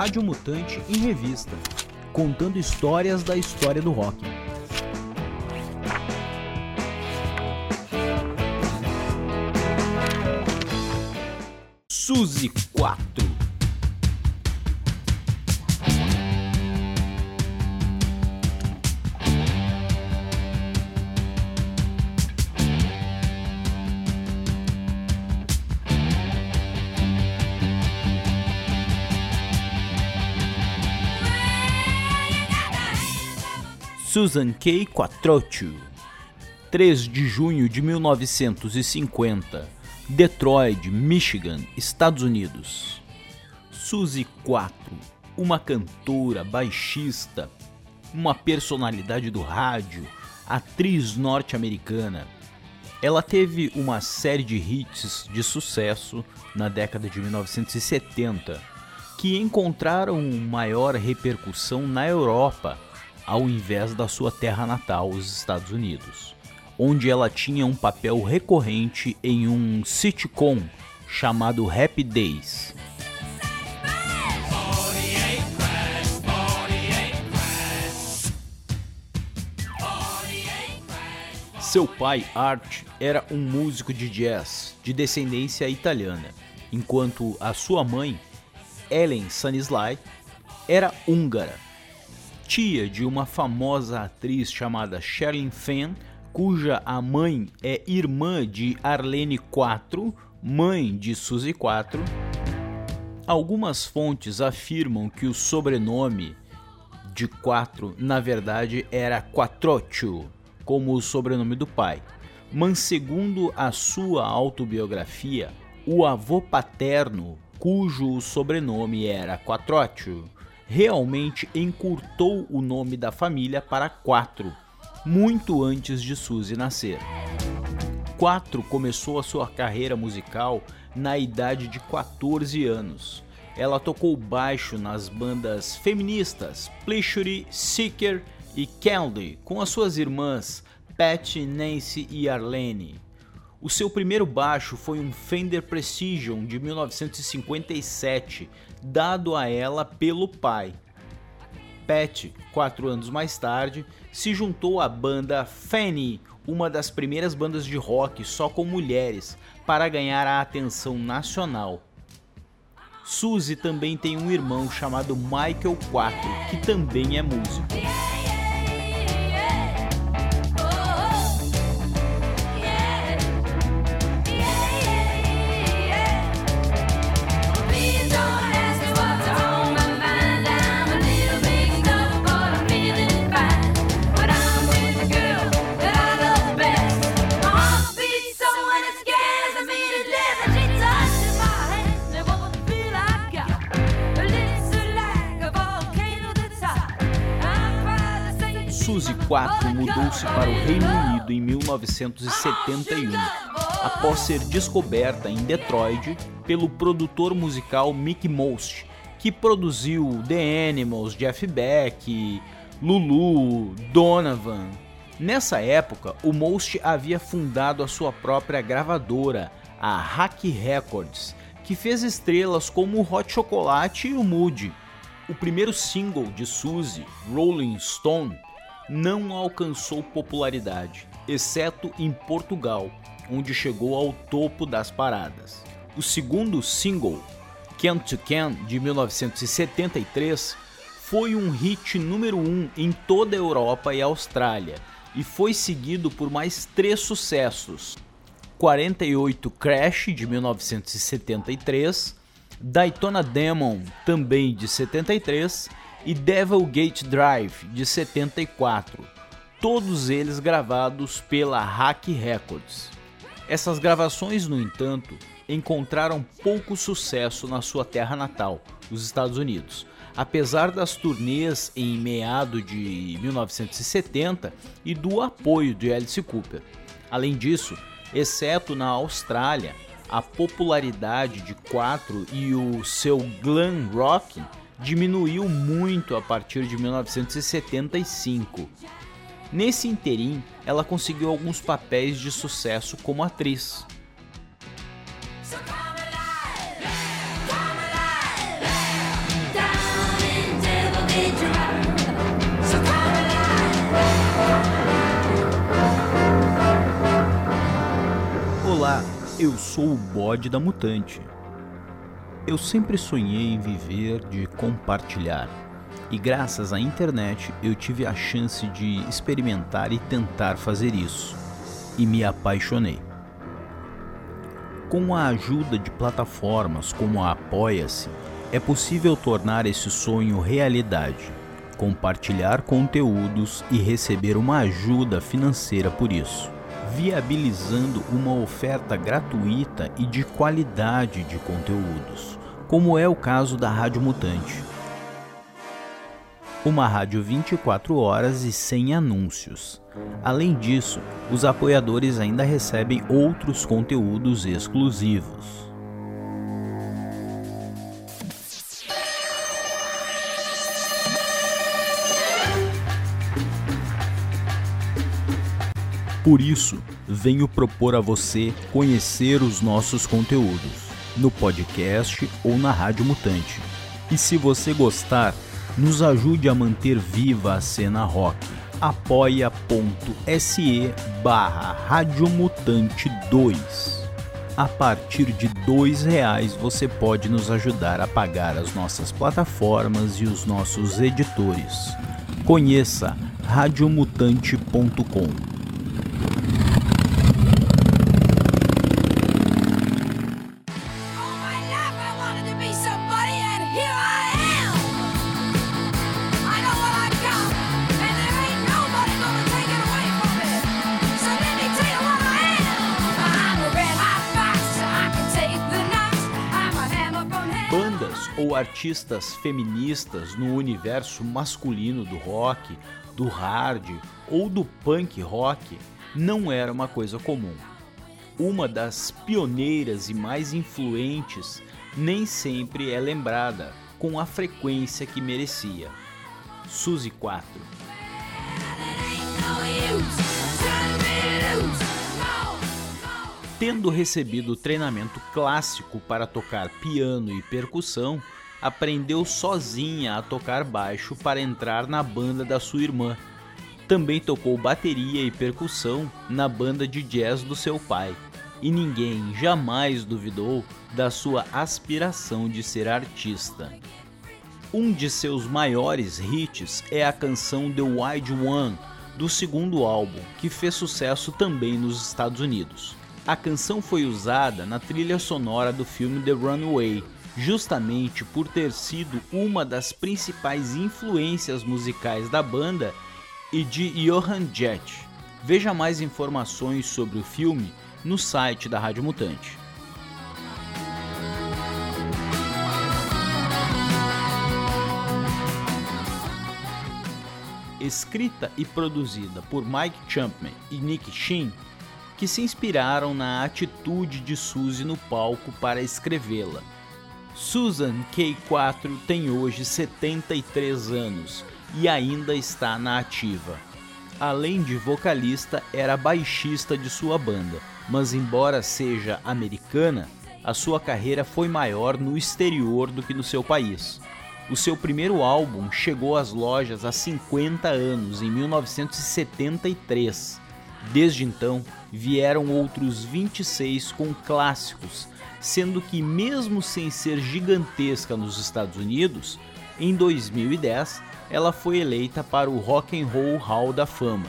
Rádio Mutante em revista, contando histórias da história do rock. Suzy 4 Susan K. Quattrocho 3 de junho de 1950, Detroit, Michigan, Estados Unidos. Suzy 4, uma cantora, baixista, uma personalidade do rádio, atriz norte-americana. Ela teve uma série de hits de sucesso na década de 1970 que encontraram maior repercussão na Europa ao invés da sua terra natal, os Estados Unidos, onde ela tinha um papel recorrente em um sitcom chamado Happy Days. Seu pai, Art, era um músico de jazz de descendência italiana, enquanto a sua mãe, Ellen Sanislai, era húngara tia de uma famosa atriz chamada Sherilyn Fenn, cuja a mãe é irmã de Arlene IV, mãe de Suzy IV. Algumas fontes afirmam que o sobrenome de Quatro, na verdade, era Quattroccio, como o sobrenome do pai. Mas segundo a sua autobiografia, o avô paterno, cujo sobrenome era Quattroccio, realmente encurtou o nome da família para quatro, muito antes de Suzy nascer. Quatro começou a sua carreira musical na idade de 14 anos. Ela tocou baixo nas bandas feministas Pleasure, Seeker e Candy com as suas irmãs Pat, Nancy e Arlene. O seu primeiro baixo foi um Fender Precision de 1957, dado a ela pelo pai. Pat, quatro anos mais tarde, se juntou à banda Fanny, uma das primeiras bandas de rock só com mulheres, para ganhar a atenção nacional. Suzy também tem um irmão chamado Michael IV, que também é músico. Suzy 4 mudou-se para o Reino Unido em 1971, após ser descoberta em Detroit pelo produtor musical Mick Most, que produziu The Animals, Jeff Beck, Lulu, Donovan. Nessa época, o Most havia fundado a sua própria gravadora, a Hack Records, que fez estrelas como o Hot Chocolate e o Moody. O primeiro single de Suzy, Rolling Stone, não alcançou popularidade, exceto em Portugal, onde chegou ao topo das paradas. O segundo single, Can to Can, de 1973, foi um hit número 1 um em toda a Europa e Austrália e foi seguido por mais três sucessos: 48 Crash, de 1973, Daytona Demon, também de 73, e Devil Gate Drive de 74, todos eles gravados pela Hack Records. Essas gravações, no entanto, encontraram pouco sucesso na sua terra natal, os Estados Unidos, apesar das turnês em meado de 1970 e do apoio de Alice Cooper. Além disso, exceto na Austrália, a popularidade de Quatro e o seu glam rock diminuiu muito a partir de 1975. Nesse interim, ela conseguiu alguns papéis de sucesso como atriz. Olá, eu sou o bode da mutante. Eu sempre sonhei em viver de compartilhar. E graças à internet eu tive a chance de experimentar e tentar fazer isso. E me apaixonei. Com a ajuda de plataformas como a Apoia-se, é possível tornar esse sonho realidade, compartilhar conteúdos e receber uma ajuda financeira por isso viabilizando uma oferta gratuita e de qualidade de conteúdos, como é o caso da Rádio Mutante. Uma rádio 24 horas e sem anúncios. Além disso, os apoiadores ainda recebem outros conteúdos exclusivos. Por isso, venho propor a você conhecer os nossos conteúdos no podcast ou na Rádio Mutante. E se você gostar, nos ajude a manter viva a cena rock. apoia.se barra Radiomutante 2 A partir de dois reais você pode nos ajudar a pagar as nossas plataformas e os nossos editores. Conheça radiomutante.com artistas feministas no universo masculino do rock, do hard ou do punk rock não era uma coisa comum. Uma das pioneiras e mais influentes nem sempre é lembrada com a frequência que merecia. Suzy 4 Tendo recebido treinamento clássico para tocar piano e percussão, aprendeu sozinha a tocar baixo para entrar na banda da sua irmã. Também tocou bateria e percussão na banda de jazz do seu pai. E ninguém jamais duvidou da sua aspiração de ser artista. Um de seus maiores hits é a canção The Wide One, do segundo álbum, que fez sucesso também nos Estados Unidos. A canção foi usada na trilha sonora do filme The Runaway, justamente por ter sido uma das principais influências musicais da banda e de Johan Jett. Veja mais informações sobre o filme no site da Rádio Mutante. Escrita e produzida por Mike Champman e Nick Sheen, que se inspiraram na atitude de Suzy no palco para escrevê-la. Susan K4 tem hoje 73 anos e ainda está na ativa. Além de vocalista, era baixista de sua banda, mas embora seja americana, a sua carreira foi maior no exterior do que no seu país. O seu primeiro álbum chegou às lojas há 50 anos, em 1973. Desde então, vieram outros 26 com clássicos, sendo que, mesmo sem ser gigantesca nos Estados Unidos, em 2010 ela foi eleita para o Rock and Roll Hall da Fama.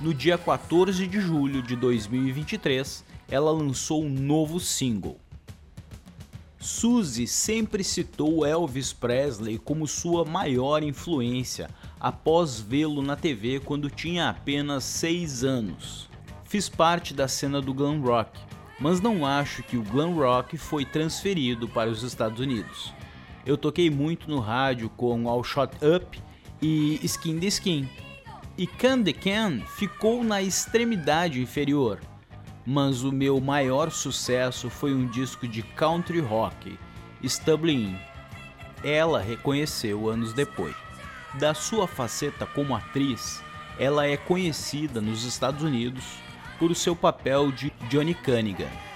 No dia 14 de julho de 2023, ela lançou um novo single. Suzy sempre citou Elvis Presley como sua maior influência após vê-lo na TV quando tinha apenas 6 anos. Fiz parte da cena do glam rock, mas não acho que o glam rock foi transferido para os Estados Unidos. Eu toquei muito no rádio com All Shot Up e Skin the Skin. E Can the Can ficou na extremidade inferior, mas o meu maior sucesso foi um disco de country rock, Stumbling Ela reconheceu anos depois. Da sua faceta como atriz, ela é conhecida nos Estados Unidos por seu papel de Johnny Cunningham.